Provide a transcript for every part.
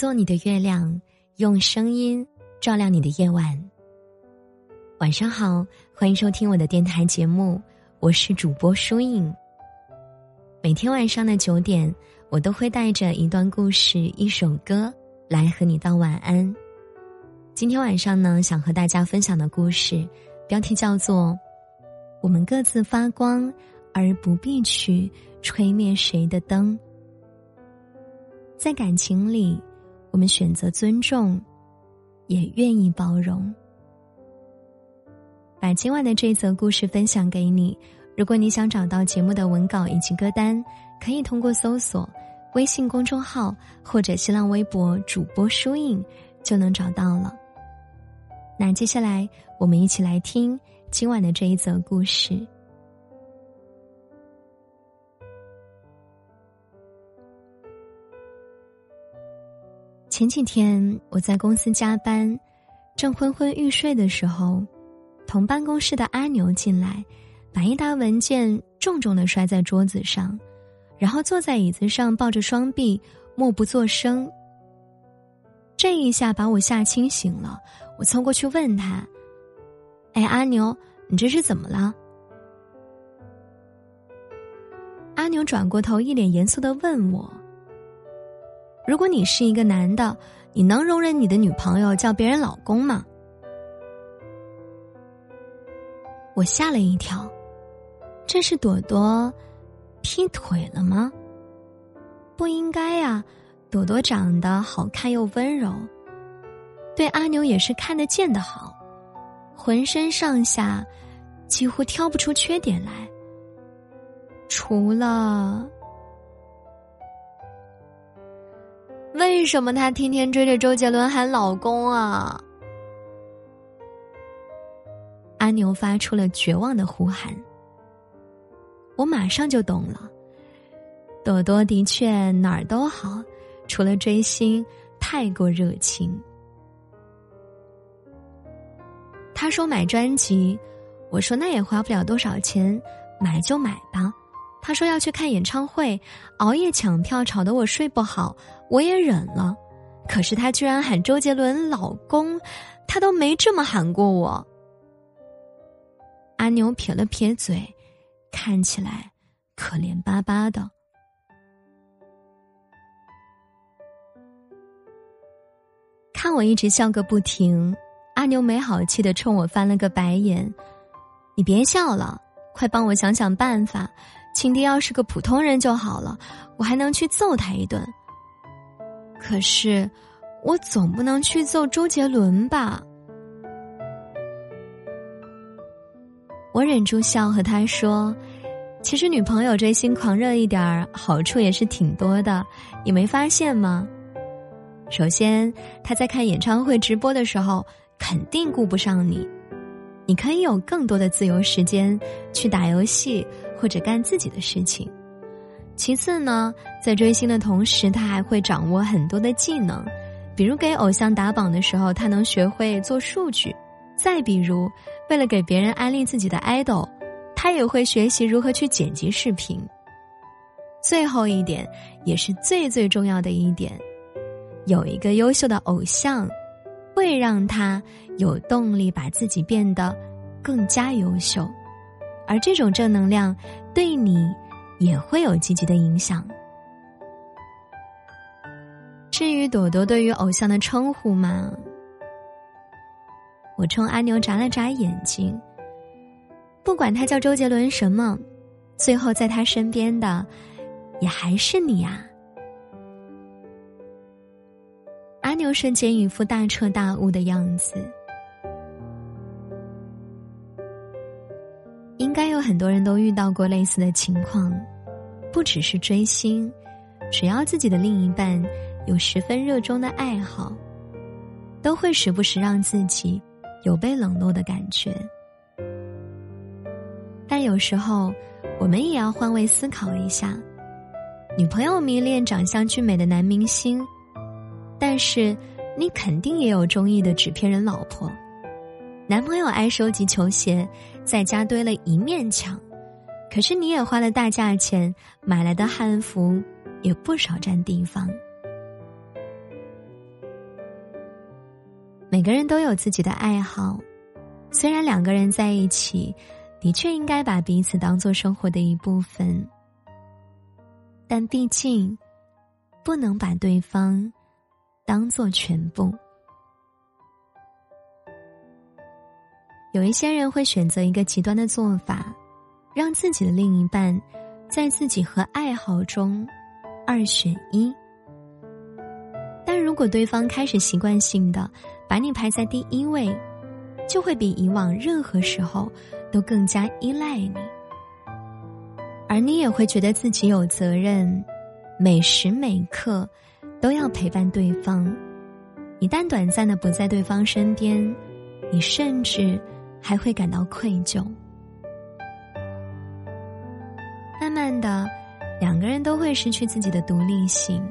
做你的月亮，用声音照亮你的夜晚。晚上好，欢迎收听我的电台节目，我是主播舒影。每天晚上的九点，我都会带着一段故事、一首歌来和你道晚安。今天晚上呢，想和大家分享的故事，标题叫做《我们各自发光，而不必去吹灭谁的灯》。在感情里，我们选择尊重，也愿意包容。把今晚的这则故事分享给你。如果你想找到节目的文稿以及歌单，可以通过搜索微信公众号或者新浪微博主播书影就能找到了。那接下来，我们一起来听今晚的这一则故事。前几天我在公司加班，正昏昏欲睡的时候，同办公室的阿牛进来，把一沓文件重重的摔在桌子上，然后坐在椅子上抱着双臂，默不作声。这一下把我吓清醒了，我凑过去问他：“哎，阿牛，你这是怎么了？”阿牛转过头，一脸严肃的问我。如果你是一个男的，你能容忍你的女朋友叫别人老公吗？我吓了一跳，这是朵朵劈腿了吗？不应该呀，朵朵长得好看又温柔，对阿牛也是看得见的好，浑身上下几乎挑不出缺点来，除了。为什么他天天追着周杰伦喊老公啊？阿牛发出了绝望的呼喊。我马上就懂了，朵朵的确哪儿都好，除了追星太过热情。他说买专辑，我说那也花不了多少钱，买就买吧。他说要去看演唱会，熬夜抢票，吵得我睡不好，我也忍了。可是他居然喊周杰伦老公，他都没这么喊过我。阿牛撇了撇嘴，看起来可怜巴巴的。看我一直笑个不停，阿牛没好气的冲我翻了个白眼：“你别笑了，快帮我想想办法。”情敌要是个普通人就好了，我还能去揍他一顿。可是，我总不能去揍周杰伦吧？我忍住笑和他说：“其实女朋友追星狂热一点儿，好处也是挺多的，你没发现吗？首先，他在看演唱会直播的时候，肯定顾不上你，你可以有更多的自由时间去打游戏。”或者干自己的事情。其次呢，在追星的同时，他还会掌握很多的技能，比如给偶像打榜的时候，他能学会做数据；再比如，为了给别人安利自己的 idol，他也会学习如何去剪辑视频。最后一点，也是最最重要的一点，有一个优秀的偶像，会让他有动力把自己变得更加优秀。而这种正能量对你也会有积极的影响。至于朵朵对于偶像的称呼嘛，我冲阿牛眨了眨眼睛。不管他叫周杰伦什么，最后在他身边的也还是你呀。阿牛瞬间一副大彻大悟的样子。该有很多人都遇到过类似的情况，不只是追星，只要自己的另一半有十分热衷的爱好，都会时不时让自己有被冷落的感觉。但有时候，我们也要换位思考一下：女朋友迷恋长相俊美的男明星，但是你肯定也有中意的纸片人老婆。男朋友爱收集球鞋，在家堆了一面墙，可是你也花了大价钱买来的汉服，也不少占地方。每个人都有自己的爱好，虽然两个人在一起，的确应该把彼此当做生活的一部分，但毕竟不能把对方当做全部。有一些人会选择一个极端的做法，让自己的另一半在自己和爱好中二选一。但如果对方开始习惯性的把你排在第一位，就会比以往任何时候都更加依赖你，而你也会觉得自己有责任，每时每刻都要陪伴对方。一旦短暂的不在对方身边，你甚至。还会感到愧疚。慢慢的，两个人都会失去自己的独立性。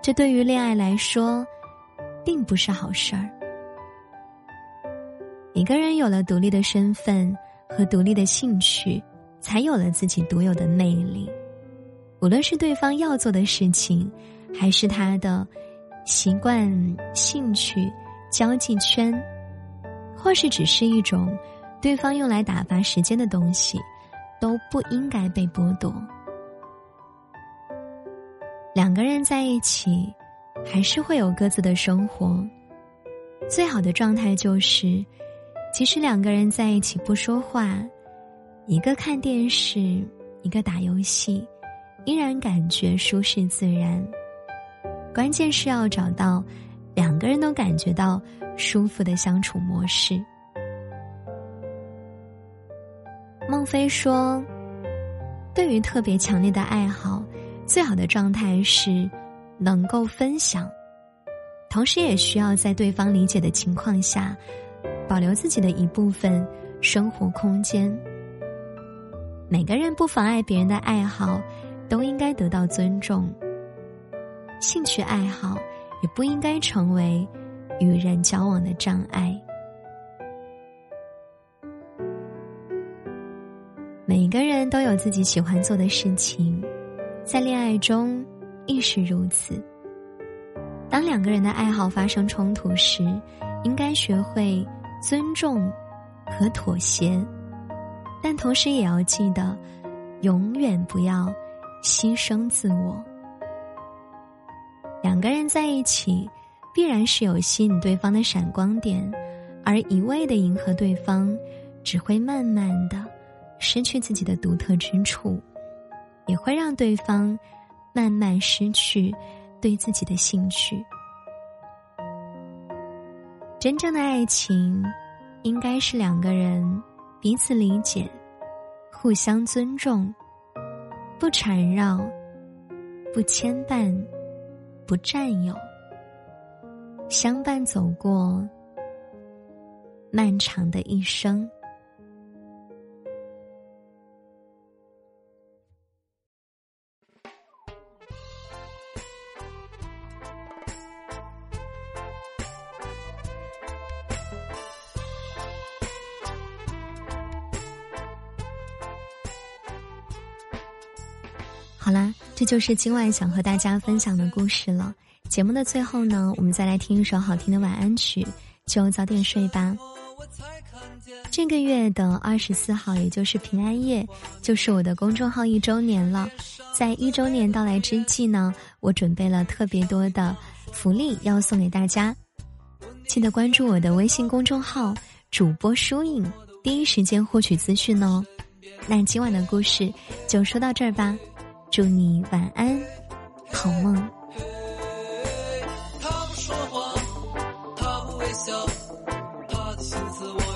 这对于恋爱来说，并不是好事儿。一个人有了独立的身份和独立的兴趣，才有了自己独有的魅力。无论是对方要做的事情，还是他的习惯、兴趣、交际圈。或是只是一种对方用来打发时间的东西，都不应该被剥夺。两个人在一起，还是会有各自的生活。最好的状态就是，即使两个人在一起不说话，一个看电视，一个打游戏，依然感觉舒适自然。关键是要找到两个人都感觉到。舒服的相处模式。孟非说：“对于特别强烈的爱好，最好的状态是能够分享，同时也需要在对方理解的情况下，保留自己的一部分生活空间。每个人不妨碍别人的爱好，都应该得到尊重。兴趣爱好也不应该成为。”与人交往的障碍，每个人都有自己喜欢做的事情，在恋爱中亦是如此。当两个人的爱好发生冲突时，应该学会尊重和妥协，但同时也要记得，永远不要牺牲自我。两个人在一起。必然是有吸引对方的闪光点，而一味的迎合对方，只会慢慢的失去自己的独特之处，也会让对方慢慢失去对自己的兴趣。真正的爱情，应该是两个人彼此理解，互相尊重，不缠绕，不牵绊，不占有。相伴走过漫长的一生。好啦，这就是今晚想和大家分享的故事了。节目的最后呢，我们再来听一首好听的晚安曲，就早点睡吧。这个月的二十四号，也就是平安夜，就是我的公众号一周年了。在一周年到来之际呢，我准备了特别多的福利要送给大家，记得关注我的微信公众号主播疏影，第一时间获取资讯哦。那今晚的故事就说到这儿吧，祝你晚安，好梦。自我。